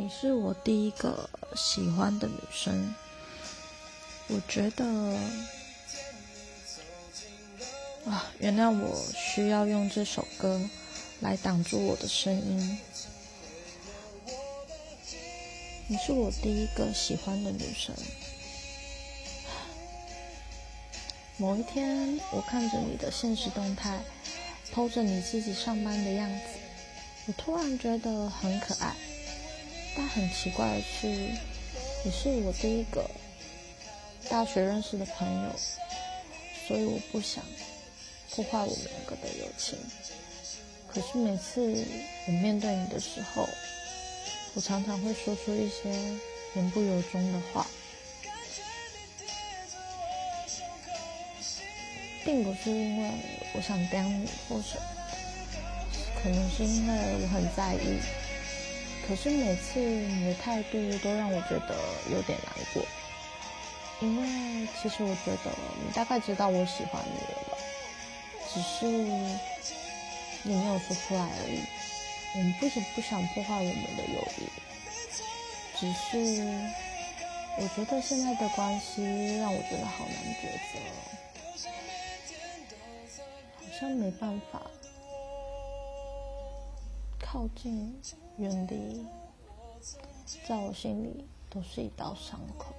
你是我第一个喜欢的女生，我觉得啊，原谅我需要用这首歌来挡住我的声音。你是我第一个喜欢的女生。某一天，我看着你的现实动态，偷着你自己上班的样子，我突然觉得很可爱。但很奇怪的是，你是我第一个大学认识的朋友，所以我不想破坏我们两个的友情。可是每次我面对你的时候，我常常会说出一些言不由衷的话，并不是因为我想刁你或什么，可能是因为我很在意。可是每次你的态度都让我觉得有点难过，因为其实我觉得你大概知道我喜欢你了吧，只是你没有说出来而已。我们不是不想破坏我们的友谊，只是我觉得现在的关系让我觉得好难抉择，好像没办法。靠近，远离，在我心里都是一道伤口。